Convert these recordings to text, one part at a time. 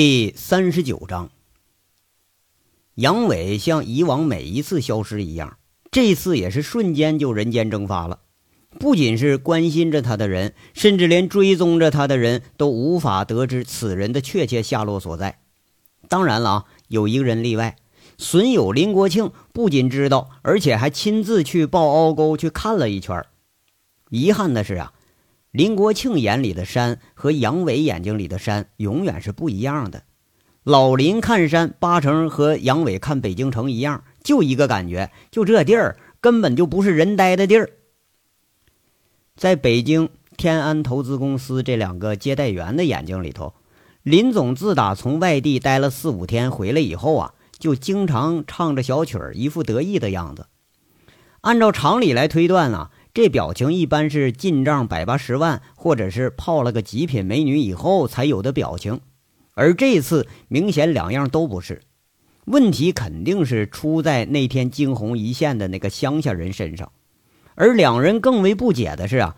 第三十九章，杨伟像以往每一次消失一样，这次也是瞬间就人间蒸发了。不仅是关心着他的人，甚至连追踪着他的人都无法得知此人的确切下落所在。当然了啊，有一个人例外，损友林国庆不仅知道，而且还亲自去报凹沟去看了一圈。遗憾的是啊。林国庆眼里的山和杨伟眼睛里的山永远是不一样的。老林看山八成和杨伟看北京城一样，就一个感觉，就这地儿根本就不是人待的地儿。在北京天安投资公司这两个接待员的眼睛里头，林总自打从外地待了四五天回来以后啊，就经常唱着小曲儿，一副得意的样子。按照常理来推断啊。这表情一般是进账百八十万，或者是泡了个极品美女以后才有的表情，而这次明显两样都不是。问题肯定是出在那天惊鸿一现的那个乡下人身上，而两人更为不解的是啊，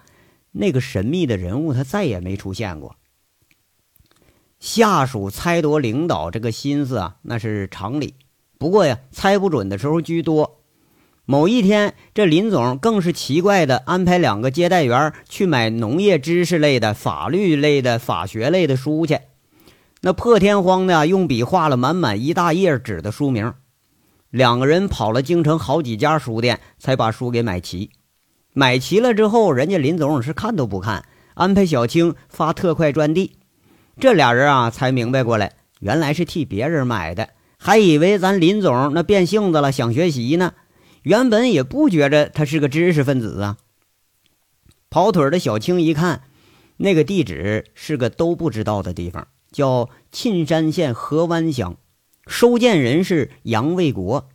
那个神秘的人物他再也没出现过。下属猜夺领导这个心思啊，那是常理，不过呀，猜不准的时候居多。某一天，这林总更是奇怪的安排两个接待员去买农业知识类的、法律类的、法学类的书去。那破天荒的用笔画了满满一大页纸的书名。两个人跑了京城好几家书店，才把书给买齐。买齐了之后，人家林总是看都不看，安排小青发特快专递。这俩人啊，才明白过来，原来是替别人买的，还以为咱林总那变性子了，想学习呢。原本也不觉着他是个知识分子啊。跑腿的小青一看，那个地址是个都不知道的地方，叫沁山县河湾乡，收件人是杨卫国。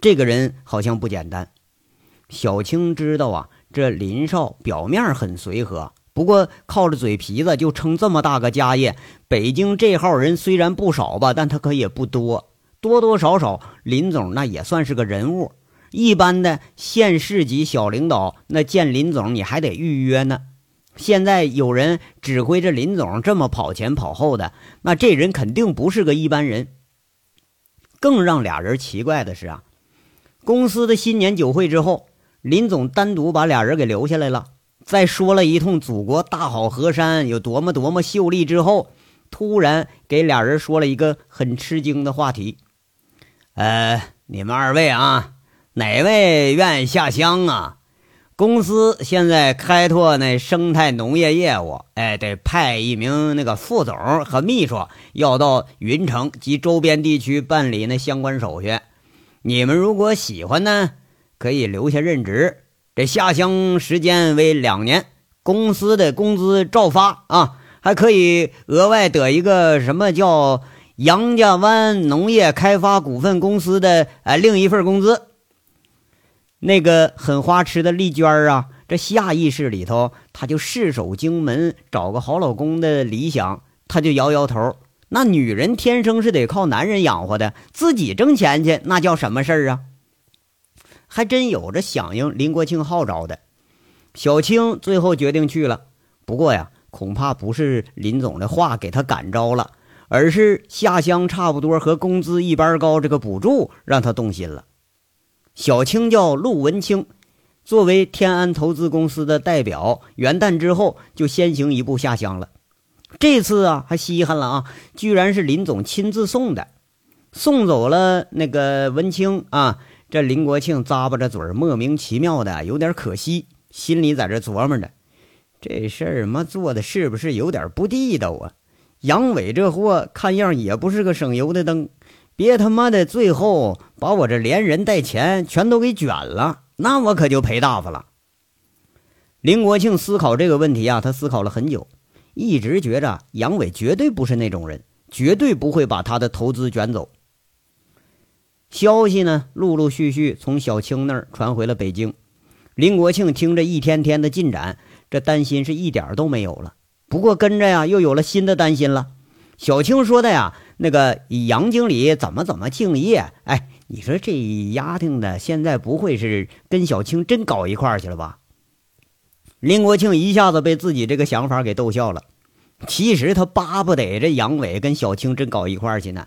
这个人好像不简单。小青知道啊，这林少表面很随和，不过靠着嘴皮子就撑这么大个家业。北京这号人虽然不少吧，但他可也不多，多多少少林总那也算是个人物。一般的县市级小领导，那见林总你还得预约呢。现在有人指挥着林总这么跑前跑后的，那这人肯定不是个一般人。更让俩人奇怪的是啊，公司的新年酒会之后，林总单独把俩人给留下来了，在说了一通祖国大好河山有多么多么秀丽之后，突然给俩人说了一个很吃惊的话题：“呃，你们二位啊。”哪位愿意下乡啊？公司现在开拓那生态农业业务，哎，得派一名那个副总和秘书要到云城及周边地区办理那相关手续。你们如果喜欢呢，可以留下任职。这下乡时间为两年，公司的工资照发啊，还可以额外得一个什么叫杨家湾农业开发股份公司的呃另一份工资。那个很花痴的丽娟儿啊，这下意识里头，她就誓守荆门，找个好老公的理想，她就摇摇头。那女人天生是得靠男人养活的，自己挣钱去，那叫什么事儿啊？还真有着响应林国庆号召的。小青最后决定去了，不过呀，恐怕不是林总的话给她感召了，而是下乡差不多和工资一般高这个补助让她动心了。小青叫陆文清，作为天安投资公司的代表，元旦之后就先行一步下乡了。这次啊，还稀罕了啊，居然是林总亲自送的，送走了那个文清啊。这林国庆咂巴着嘴，莫名其妙的有点可惜，心里在这琢磨着：这事儿妈做的是不是有点不地道啊？杨伟这货看样也不是个省油的灯。别他妈的最后把我这连人带钱全都给卷了，那我可就赔大发了。林国庆思考这个问题啊，他思考了很久，一直觉着杨伟绝对不是那种人，绝对不会把他的投资卷走。消息呢，陆陆续续从小青那儿传回了北京。林国庆听着一天天的进展，这担心是一点都没有了。不过跟着呀，又有了新的担心了。小青说的呀。那个杨经理怎么怎么敬业？哎，你说这丫头的现在不会是跟小青真搞一块去了吧？林国庆一下子被自己这个想法给逗笑了。其实他巴不得这杨伟跟小青真搞一块去呢。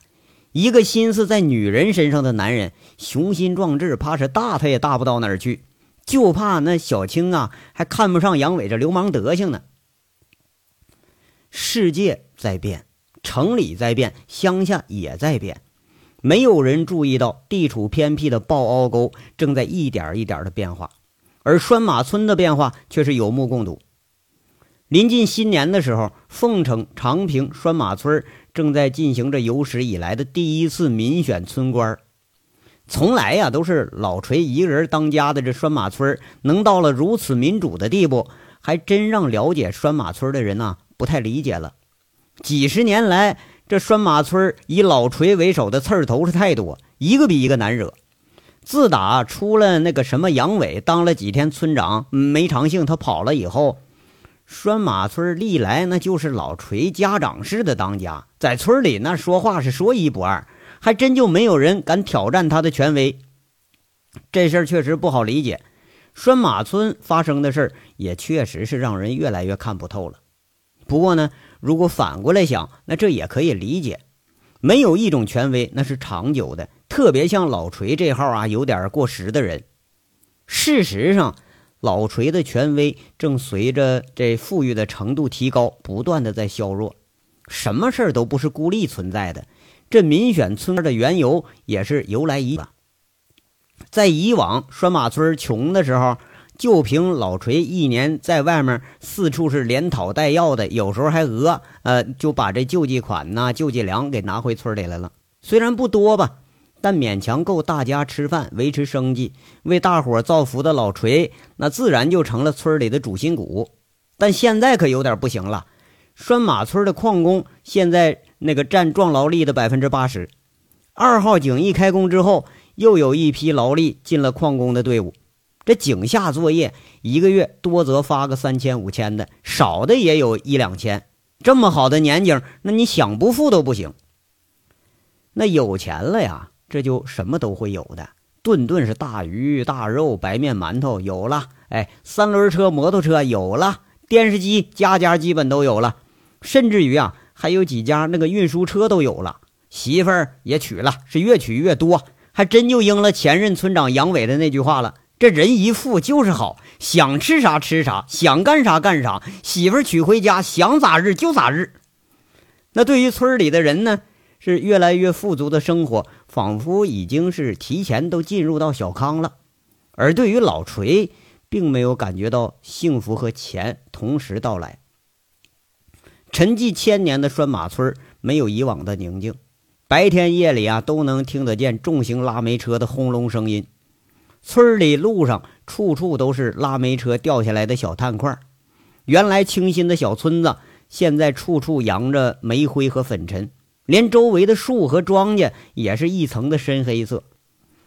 一个心思在女人身上的男人，雄心壮志，怕是大他也大不到哪儿去，就怕那小青啊还看不上杨伟这流氓德行呢。世界在变，城里在变，乡下也在变，没有人注意到地处偏僻的抱凹沟正在一点一点的变化，而拴马村的变化却是有目共睹。临近新年的时候，凤城长平拴马村正在进行着有史以来的第一次民选村官。从来呀都是老锤一个人当家的这拴马村，能到了如此民主的地步，还真让了解拴马村的人呐不太理解了。几十年来，这拴马村以老锤为首的刺儿头是太多，一个比一个难惹。自打出了那个什么杨伟当了几天村长，没长性，他跑了以后。拴马村历来那就是老锤家长式的当家，在村里那说话是说一不二，还真就没有人敢挑战他的权威。这事儿确实不好理解，拴马村发生的事儿也确实是让人越来越看不透了。不过呢，如果反过来想，那这也可以理解。没有一种权威那是长久的，特别像老锤这号啊有点过时的人。事实上。老锤的权威正随着这富裕的程度提高，不断的在削弱。什么事儿都不是孤立存在的，这民选村的缘由也是由来已久。在以往拴马村穷的时候，就凭老锤一年在外面四处是连讨带要的，有时候还讹，呃，就把这救济款呐、救济粮给拿回村里来了。虽然不多吧。但勉强够大家吃饭、维持生计、为大伙造福的老锤，那自然就成了村里的主心骨。但现在可有点不行了，拴马村的矿工现在那个占壮劳力的百分之八十。二号井一开工之后，又有一批劳力进了矿工的队伍。这井下作业，一个月多则发个三千五千的，少的也有一两千。这么好的年景，那你想不富都不行。那有钱了呀！这就什么都会有的，顿顿是大鱼大肉、白面馒头有了，哎，三轮车、摩托车有了，电视机家家基本都有了，甚至于啊，还有几家那个运输车都有了，媳妇儿也娶了，是越娶越多，还真就应了前任村长杨伟的那句话了：这人一富就是好，想吃啥吃啥，想干啥干啥，媳妇娶回家想咋日就咋日。那对于村里的人呢？是越来越富足的生活，仿佛已经是提前都进入到小康了。而对于老锤，并没有感觉到幸福和钱同时到来。沉寂千年的拴马村没有以往的宁静，白天夜里啊都能听得见重型拉煤车的轰隆声音。村里路上处处都是拉煤车掉下来的小炭块，原来清新的小村子，现在处处扬着煤灰和粉尘。连周围的树和庄稼也是一层的深黑色。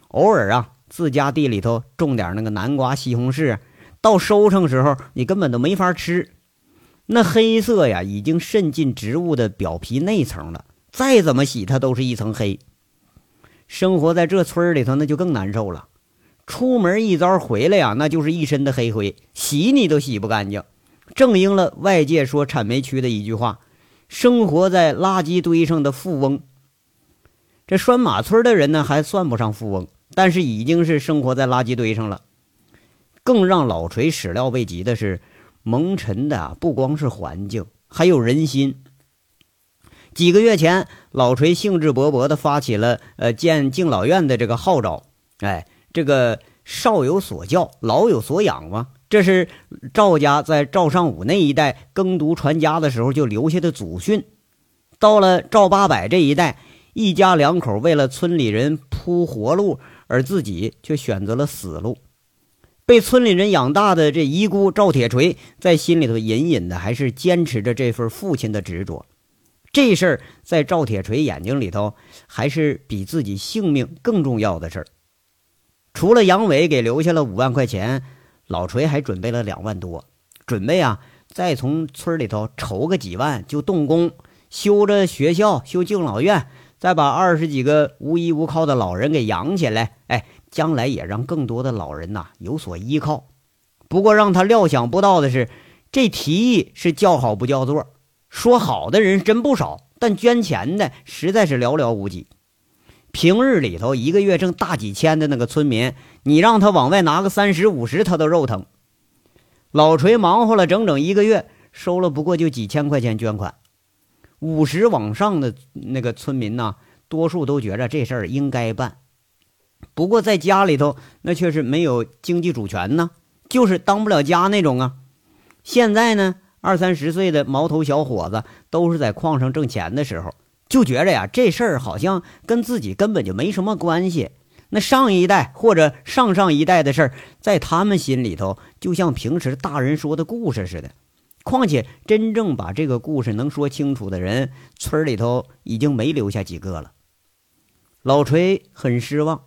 偶尔啊，自家地里头种点那个南瓜、西红柿，到收成时候你根本都没法吃。那黑色呀，已经渗进植物的表皮内层了，再怎么洗它都是一层黑。生活在这村里头，那就更难受了。出门一遭回来呀，那就是一身的黑灰，洗你都洗不干净。正应了外界说产煤区的一句话。生活在垃圾堆上的富翁，这拴马村的人呢，还算不上富翁，但是已经是生活在垃圾堆上了。更让老锤始料未及的是，蒙尘的不光是环境，还有人心。几个月前，老锤兴致勃勃地发起了呃建敬老院的这个号召。哎，这个少有所教，老有所养嘛。这是赵家在赵尚武那一代耕读传家的时候就留下的祖训。到了赵八百这一代，一家两口为了村里人铺活路，而自己却选择了死路。被村里人养大的这遗孤赵铁锤，在心里头隐隐的还是坚持着这份父亲的执着。这事儿在赵铁锤眼睛里头，还是比自己性命更重要的事儿。除了杨伟给留下了五万块钱。老锤还准备了两万多，准备啊，再从村里头筹个几万，就动工修着学校、修敬老院，再把二十几个无依无靠的老人给养起来。哎，将来也让更多的老人呐有所依靠。不过让他料想不到的是，这提议是叫好不叫座。说好的人真不少，但捐钱的实在是寥寥无几。平日里头一个月挣大几千的那个村民，你让他往外拿个三十五十，他都肉疼。老锤忙活了整整一个月，收了不过就几千块钱捐款。五十往上的那个村民呢，多数都觉着这事儿应该办。不过在家里头，那却是没有经济主权呢，就是当不了家那种啊。现在呢，二三十岁的毛头小伙子都是在矿上挣钱的时候。就觉着呀，这事儿好像跟自己根本就没什么关系。那上一代或者上上一代的事儿，在他们心里头，就像平时大人说的故事似的。况且，真正把这个故事能说清楚的人，村里头已经没留下几个了。老锤很失望，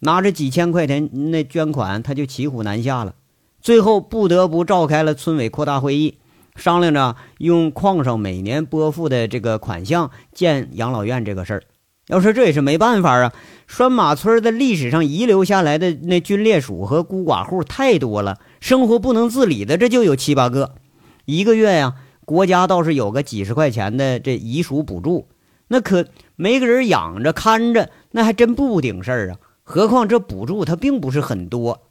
拿着几千块钱那捐款，他就骑虎难下了。最后不得不召开了村委扩大会议。商量着用矿上每年拨付的这个款项建养老院这个事儿，要说这也是没办法啊。拴马村的历史上遗留下来的那军烈属和孤寡户太多了，生活不能自理的这就有七八个。一个月呀，国家倒是有个几十块钱的这遗属补助，那可没个人养着看着，那还真不顶事儿啊。何况这补助它并不是很多。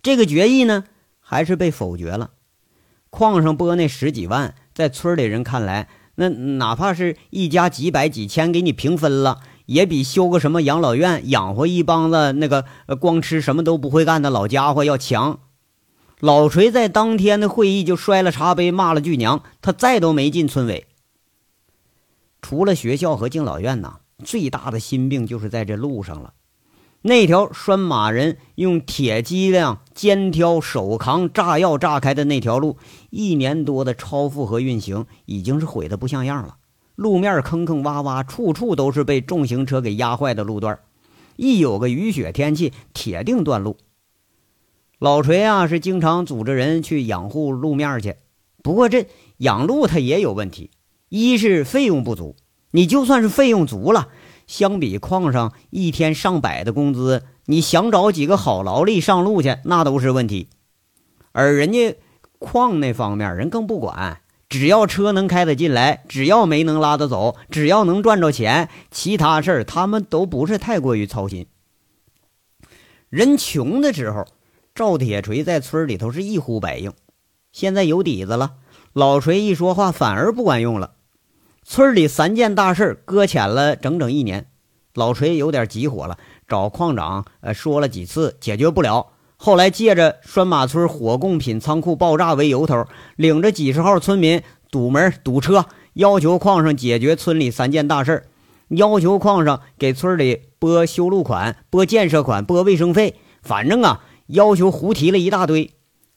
这个决议呢，还是被否决了。矿上拨那十几万，在村里人看来，那哪怕是一家几百几千给你平分了，也比修个什么养老院养活一帮子那个光吃什么都不会干的老家伙要强。老锤在当天的会议就摔了茶杯，骂了句娘，他再都没进村委。除了学校和敬老院呐，最大的心病就是在这路上了。那条拴马人用铁脊梁肩挑手扛炸药炸开的那条路，一年多的超负荷运行已经是毁得不像样了。路面坑坑洼洼，处处都是被重型车给压坏的路段。一有个雨雪天气，铁定断路。老锤啊，是经常组织人去养护路面去。不过这养路它也有问题，一是费用不足，你就算是费用足了。相比矿上一天上百的工资，你想找几个好劳力上路去，那都是问题。而人家矿那方面人更不管，只要车能开得进来，只要煤能拉得走，只要能赚着钱，其他事儿他们都不是太过于操心。人穷的时候，赵铁锤在村里头是一呼百应，现在有底子了，老锤一说话反而不管用了。村里三件大事搁浅了整整一年，老锤有点急火了，找矿长呃说了几次，解决不了。后来借着拴马村火供品仓库爆炸为由头，领着几十号村民堵门堵车，要求矿上解决村里三件大事要求矿上给村里拨修路款、拨建设款、拨卫生费，反正啊，要求胡提了一大堆。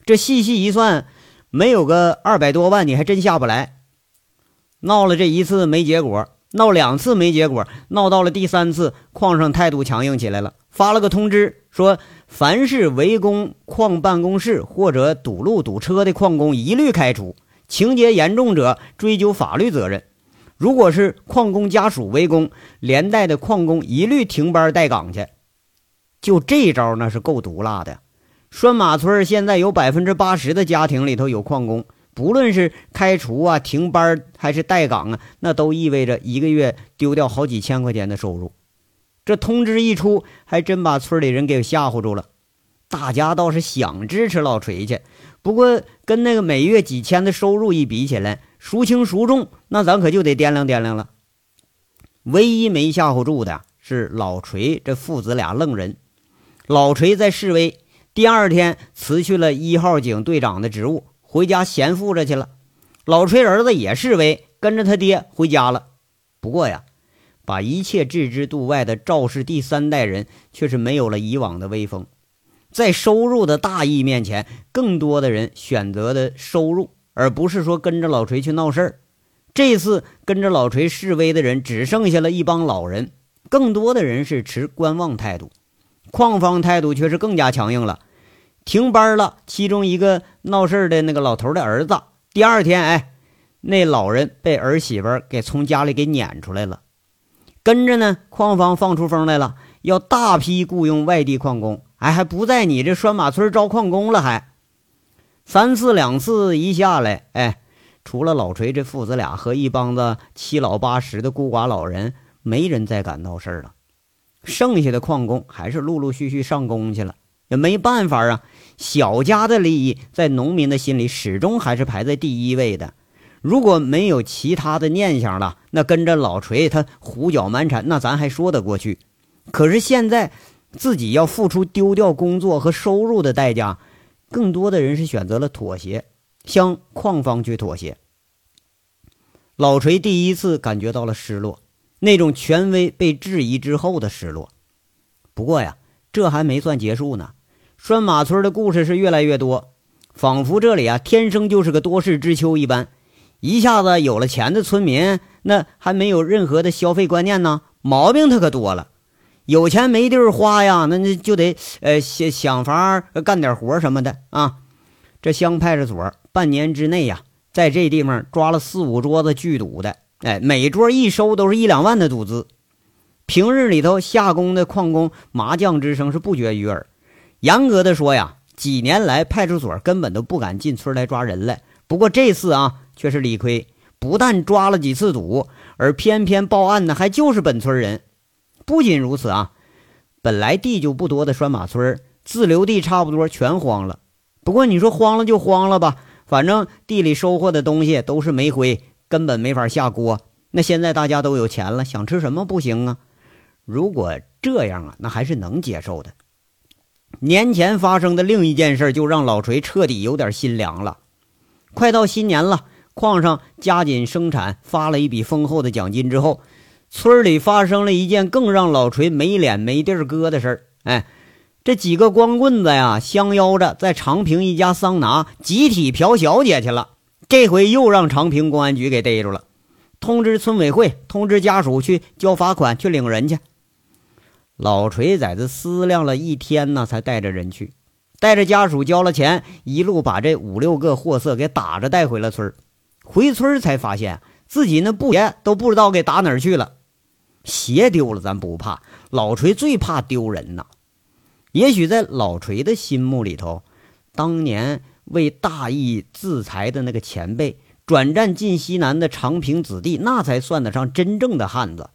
这细细一算，没有个二百多万，你还真下不来。闹了这一次没结果，闹两次没结果，闹到了第三次，矿上态度强硬起来了，发了个通知，说凡是围攻矿办公室或者堵路堵车的矿工，一律开除，情节严重者追究法律责任。如果是矿工家属围攻，连带的矿工一律停班待岗去。就这招，那是够毒辣的。拴马村现在有百分之八十的家庭里头有矿工。不论是开除啊、停班还是待岗啊，那都意味着一个月丢掉好几千块钱的收入。这通知一出，还真把村里人给吓唬住了。大家倒是想支持老锤去，不过跟那个每月几千的收入一比起来，孰轻孰重，那咱可就得掂量掂量了。唯一没吓唬住的是老锤这父子俩愣人。老锤在示威，第二天辞去了一号警队长的职务。回家闲富着去了，老锤儿子也示威，跟着他爹回家了。不过呀，把一切置之度外的赵氏第三代人却是没有了以往的威风。在收入的大义面前，更多的人选择的收入，而不是说跟着老锤去闹事儿。这次跟着老锤示威的人只剩下了一帮老人，更多的人是持观望态度。矿方态度却是更加强硬了。停班了，其中一个闹事的那个老头的儿子，第二天，哎，那老人被儿媳妇给从家里给撵出来了。跟着呢，矿方放出风来了，要大批雇佣外地矿工，哎，还不在你这拴马村招矿工了，还三次两次一下来，哎，除了老锤这父子俩和一帮子七老八十的孤寡老人，没人再敢闹事了。剩下的矿工还是陆陆续续上工去了，也没办法啊。小家的利益在农民的心里始终还是排在第一位的。如果没有其他的念想了，那跟着老锤他胡搅蛮缠，那咱还说得过去。可是现在自己要付出丢掉工作和收入的代价，更多的人是选择了妥协，向矿方去妥协。老锤第一次感觉到了失落。那种权威被质疑之后的失落。不过呀，这还没算结束呢。拴马村的故事是越来越多，仿佛这里啊天生就是个多事之秋一般。一下子有了钱的村民，那还没有任何的消费观念呢，毛病他可多了。有钱没地儿花呀，那那就得呃想想法干点活什么的啊。这乡派出所半年之内呀，在这地方抓了四五桌子聚赌的。哎，每桌一收都是一两万的赌资。平日里头下工的矿工麻将之声是不绝于耳。严格的说呀，几年来派出所根本都不敢进村来抓人来。不过这次啊，却是理亏，不但抓了几次赌，而偏偏报案的还就是本村人。不仅如此啊，本来地就不多的拴马村自留地差不多全荒了。不过你说荒了就荒了吧，反正地里收获的东西都是煤灰。根本没法下锅。那现在大家都有钱了，想吃什么不行啊？如果这样啊，那还是能接受的。年前发生的另一件事，就让老锤彻底有点心凉了。快到新年了，矿上加紧生产，发了一笔丰厚的奖金之后，村里发生了一件更让老锤没脸没地儿搁的事儿。哎，这几个光棍子呀，相邀着在长平一家桑拿集体嫖小姐去了。这回又让长平公安局给逮住了，通知村委会，通知家属去交罚款，去领人去。老锤在这思量了一天呢，才带着人去，带着家属交了钱，一路把这五六个货色给打着带回了村回村才发现自己那布鞋都不知道给打哪儿去了。鞋丢了咱不怕，老锤最怕丢人呐。也许在老锤的心目里头，当年。为大义自裁的那个前辈，转战晋西南的长平子弟，那才算得上真正的汉子。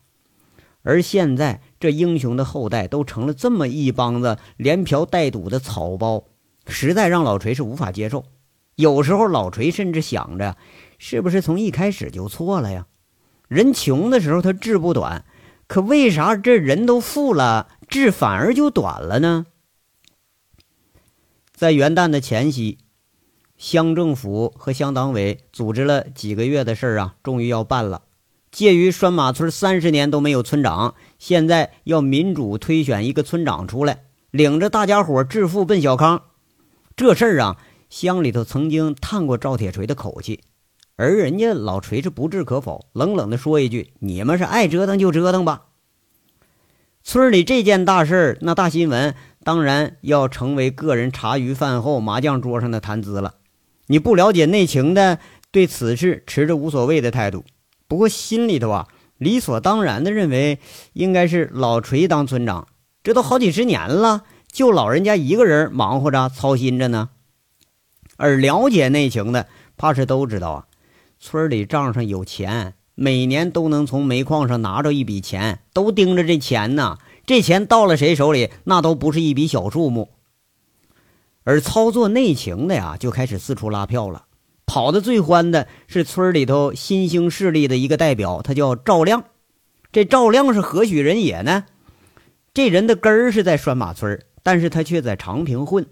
而现在，这英雄的后代都成了这么一帮子连嫖带赌的草包，实在让老锤是无法接受。有时候，老锤甚至想着，是不是从一开始就错了呀？人穷的时候他志不短，可为啥这人都富了，志反而就短了呢？在元旦的前夕。乡政府和乡党委组织了几个月的事儿啊，终于要办了。介于拴马村三十年都没有村长，现在要民主推选一个村长出来，领着大家伙致富奔小康。这事儿啊，乡里头曾经探过赵铁锤的口气，而人家老锤是不置可否，冷冷的说一句：“你们是爱折腾就折腾吧。”村里这件大事儿，那大新闻当然要成为个人茶余饭后麻将桌上的谈资了。你不了解内情的，对此事持着无所谓的态度。不过心里头啊，理所当然的认为应该是老锤当村长。这都好几十年了，就老人家一个人忙活着、操心着呢。而了解内情的，怕是都知道啊，村里账上有钱，每年都能从煤矿上拿着一笔钱，都盯着这钱呢。这钱到了谁手里，那都不是一笔小数目。而操作内情的呀，就开始四处拉票了。跑得最欢的是村里头新兴势力的一个代表，他叫赵亮。这赵亮是何许人也呢？这人的根儿是在拴马村，但是他却在长平混。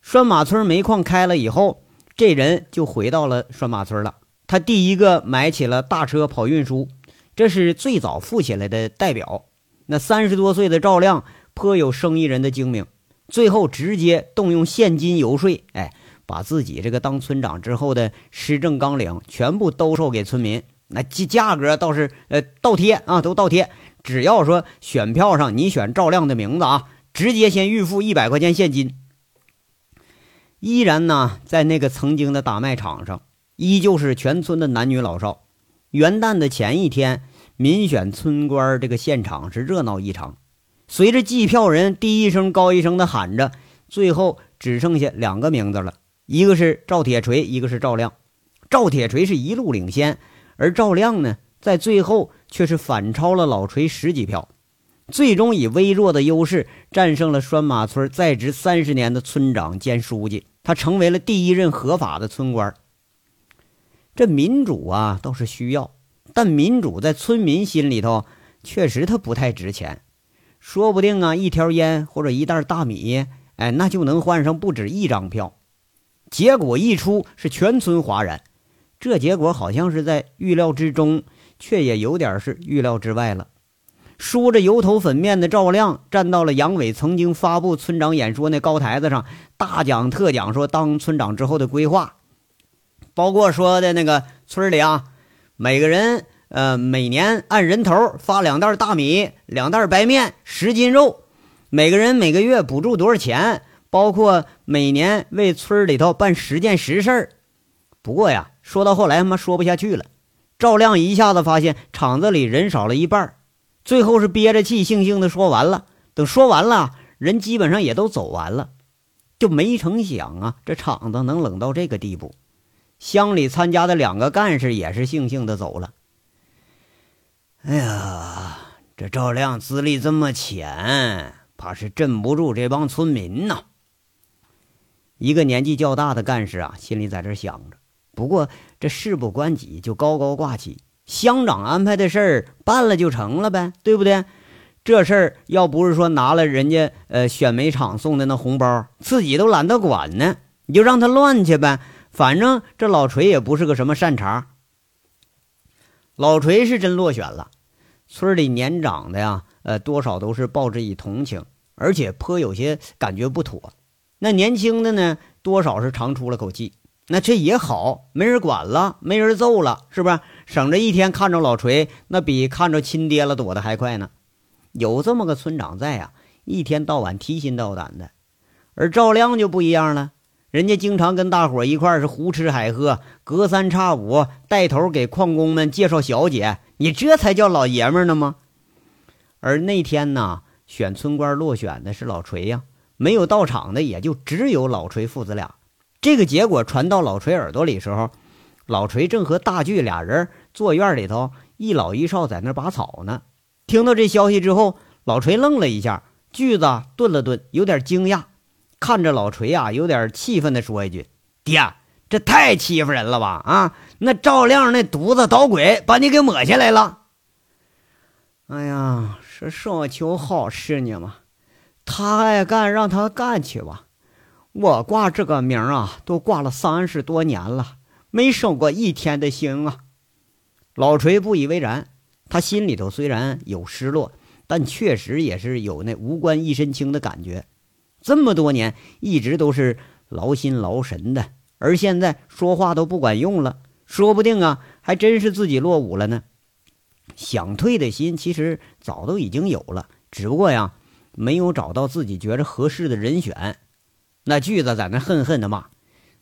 拴马村煤矿开了以后，这人就回到了拴马村了。他第一个买起了大车跑运输，这是最早富起来的代表。那三十多岁的赵亮颇有生意人的精明。最后直接动用现金游说，哎，把自己这个当村长之后的施政纲领全部兜售给村民，那价价格倒是呃倒贴啊，都倒贴。只要说选票上你选赵亮的名字啊，直接先预付一百块钱现金。依然呢，在那个曾经的大卖场上，依旧是全村的男女老少。元旦的前一天，民选村官这个现场是热闹异常。随着计票人低一声高一声的喊着，最后只剩下两个名字了，一个是赵铁锤，一个是赵亮。赵铁锤是一路领先，而赵亮呢，在最后却是反超了老锤十几票，最终以微弱的优势战胜了拴马村在职三十年的村长兼书记，他成为了第一任合法的村官。这民主啊，倒是需要，但民主在村民心里头确实它不太值钱，说不定啊，一条烟或者一袋大米，哎，那就能换上不止一张票。结果一出，是全村哗然。这结果好像是在预料之中，却也有点是预料之外了。梳着油头粉面的赵亮站到了杨伟曾经发布村长演说那高台子上，大讲特讲说当村长之后的规划。包括说的那个村里啊，每个人呃每年按人头发两袋大米、两袋白面、十斤肉，每个人每个月补助多少钱？包括每年为村里头办十件实事儿。不过呀，说到后来他妈说不下去了，赵亮一下子发现厂子里人少了一半，最后是憋着气悻悻的说完了。等说完了，人基本上也都走完了，就没成想啊，这厂子能冷到这个地步。乡里参加的两个干事也是悻悻的走了。哎呀，这赵亮资历这么浅，怕是镇不住这帮村民呐。一个年纪较大的干事啊，心里在这想着。不过这事不关己，就高高挂起。乡长安排的事儿办了就成了呗，对不对？这事儿要不是说拿了人家呃选煤厂送的那红包，自己都懒得管呢，你就让他乱去呗。反正这老锤也不是个什么善茬，老锤是真落选了。村里年长的呀，呃，多少都是报之以同情，而且颇有些感觉不妥。那年轻的呢，多少是长出了口气。那这也好，没人管了，没人揍了，是不是？省着一天看着老锤，那比看着亲爹了躲得还快呢。有这么个村长在呀，一天到晚提心吊胆的。而赵亮就不一样了。人家经常跟大伙一块是胡吃海喝，隔三差五带头给矿工们介绍小姐，你这才叫老爷们呢吗？而那天呢，选村官落选的是老锤呀，没有到场的也就只有老锤父子俩。这个结果传到老锤耳朵里时候，老锤正和大锯俩人坐院里头一老一少在那拔草呢。听到这消息之后，老锤愣了一下，锯子顿了顿，有点惊讶。看着老锤啊，有点气愤的说一句：“爹，这太欺负人了吧？啊，那赵亮那犊子捣鬼，把你给抹下来了。哎呀，是说求好事呢嘛，他爱干让他干去吧。我挂这个名啊，都挂了三十多年了，没生过一天的心啊。”老锤不以为然，他心里头虽然有失落，但确实也是有那无官一身轻的感觉。这么多年一直都是劳心劳神的，而现在说话都不管用了，说不定啊，还真是自己落伍了呢。想退的心其实早都已经有了，只不过呀，没有找到自己觉着合适的人选。那句子在那恨恨的骂：“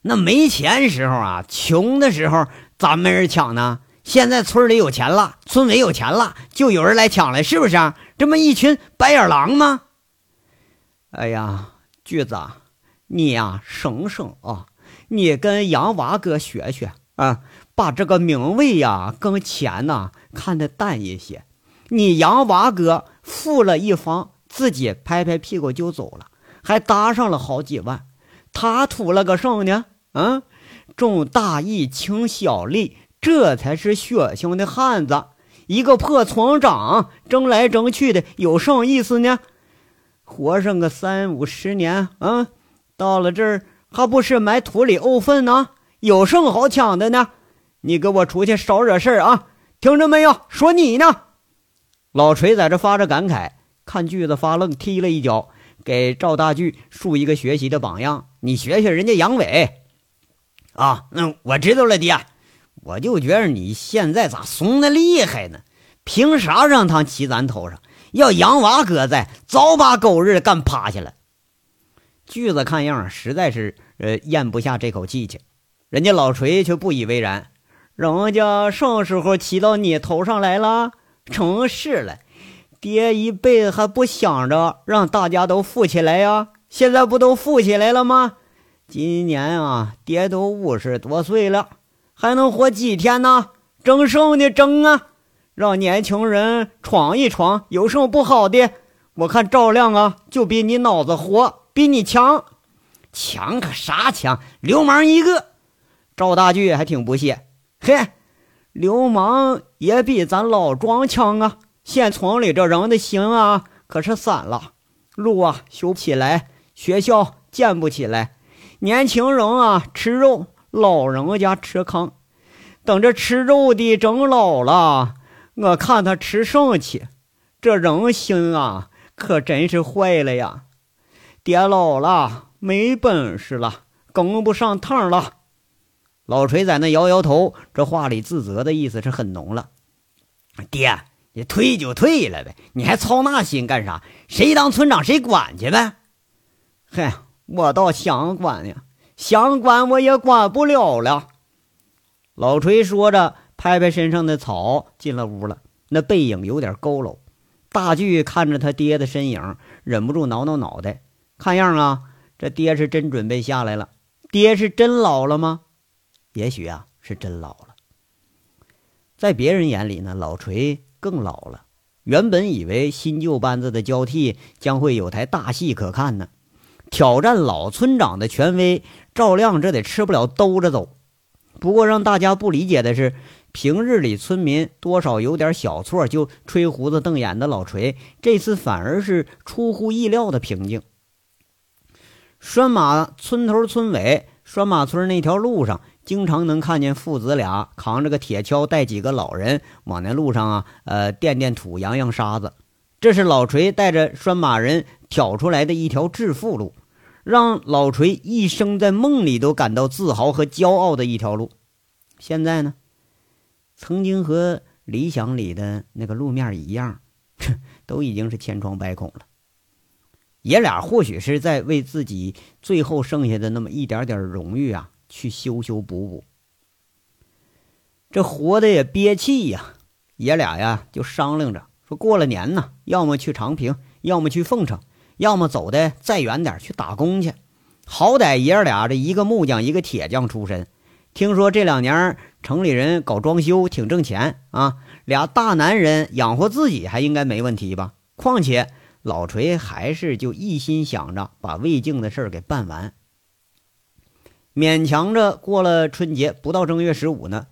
那没钱时候啊，穷的时候咋没人抢呢？现在村里有钱了，村委有钱了，就有人来抢了，是不是？啊？这么一群白眼狼吗？”哎呀，句子，你呀，省省啊！你跟杨娃哥学学啊，把这个名位呀，跟钱呐看得淡一些。你杨娃哥富了一方，自己拍拍屁股就走了，还搭上了好几万。他图了个什呢？嗯，重大义轻小利，这才是血性的汉子。一个破村长，争来争去的，有什么意思呢？活上个三五十年，啊，到了这儿还不是埋土里沤粪呢？有什么好抢的呢？你给我出去少惹事儿啊！听着没有？说你呢！老锤在这发着感慨，看锯子发愣，踢了一脚，给赵大锯树一个学习的榜样。你学学人家杨伟啊！那我知道了，爹。我就觉着你现在咋怂的厉害呢？凭啥让他骑咱头上？要杨娃哥在，早把狗日干趴下了。锯子看样实在是呃咽不下这口气去，人家老锤却不以为然。人家什么时候骑到你头上来了？真是了，爹一辈子还不想着让大家都富起来呀？现在不都富起来了吗？今年啊，爹都五十多岁了，还能活几天呢？争胜呢争啊！让年轻人闯一闯，有什么不好的？我看赵亮啊，就比你脑子活，比你强。强个啥强？流氓一个！赵大巨还挺不屑，嘿，流氓也比咱老庄强啊！县城里这人的心啊，可是散了，路啊修不起来，学校建不起来，年轻人啊吃肉，老人家吃糠。等着吃肉的整老了，我看他吃剩去，这人心啊，可真是坏了呀！爹老了，没本事了，跟不上趟了。老锤在那摇摇头，这话里自责的意思是很浓了。爹，你退就退了呗，你还操那心干啥？谁当村长谁管去呗。嗨，我倒想管呀，想管我也管不了了。老锤说着，拍拍身上的草，进了屋了。那背影有点佝偻。大巨看着他爹的身影，忍不住挠挠脑袋。看样啊，这爹是真准备下来了。爹是真老了吗？也许啊，是真老了。在别人眼里呢，老锤更老了。原本以为新旧班子的交替将会有台大戏可看呢，挑战老村长的权威，赵亮这得吃不了兜着走。不过让大家不理解的是，平日里村民多少有点小错就吹胡子瞪眼的老锤，这次反而是出乎意料的平静。拴马村头村尾，拴马村那条路上，经常能看见父子俩扛着个铁锹，带几个老人往那路上啊，呃，垫垫土，扬扬沙子。这是老锤带着拴马人挑出来的一条致富路。让老锤一生在梦里都感到自豪和骄傲的一条路，现在呢，曾经和理想里的那个路面一样，都已经是千疮百孔了。爷俩或许是在为自己最后剩下的那么一点点荣誉啊，去修修补补。这活的也憋气呀，爷俩呀就商量着说，过了年呢，要么去长平，要么去凤城。要么走的再远点去打工去，好歹爷俩这一个木匠一个铁匠出身，听说这两年城里人搞装修挺挣钱啊，俩大男人养活自己还应该没问题吧？况且老锤还是就一心想着把魏静的事儿给办完，勉强着过了春节，不到正月十五呢，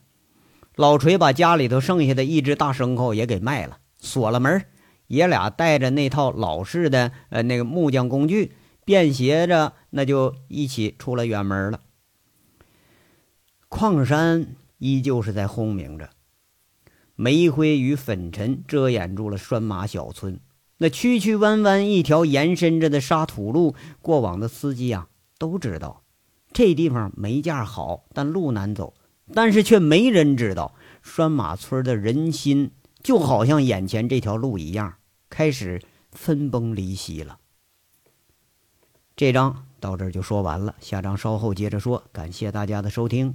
老锤把家里头剩下的一只大牲口也给卖了，锁了门。爷俩带着那套老式的呃那个木匠工具，便携着，那就一起出了远门了。矿山依旧是在轰鸣着，煤灰与粉尘遮掩住了拴马小村。那曲曲弯弯一条延伸着的沙土路，过往的司机啊都知道，这地方煤价好，但路难走。但是却没人知道，拴马村的人心。就好像眼前这条路一样，开始分崩离析了。这章到这儿就说完了，下章稍后接着说。感谢大家的收听。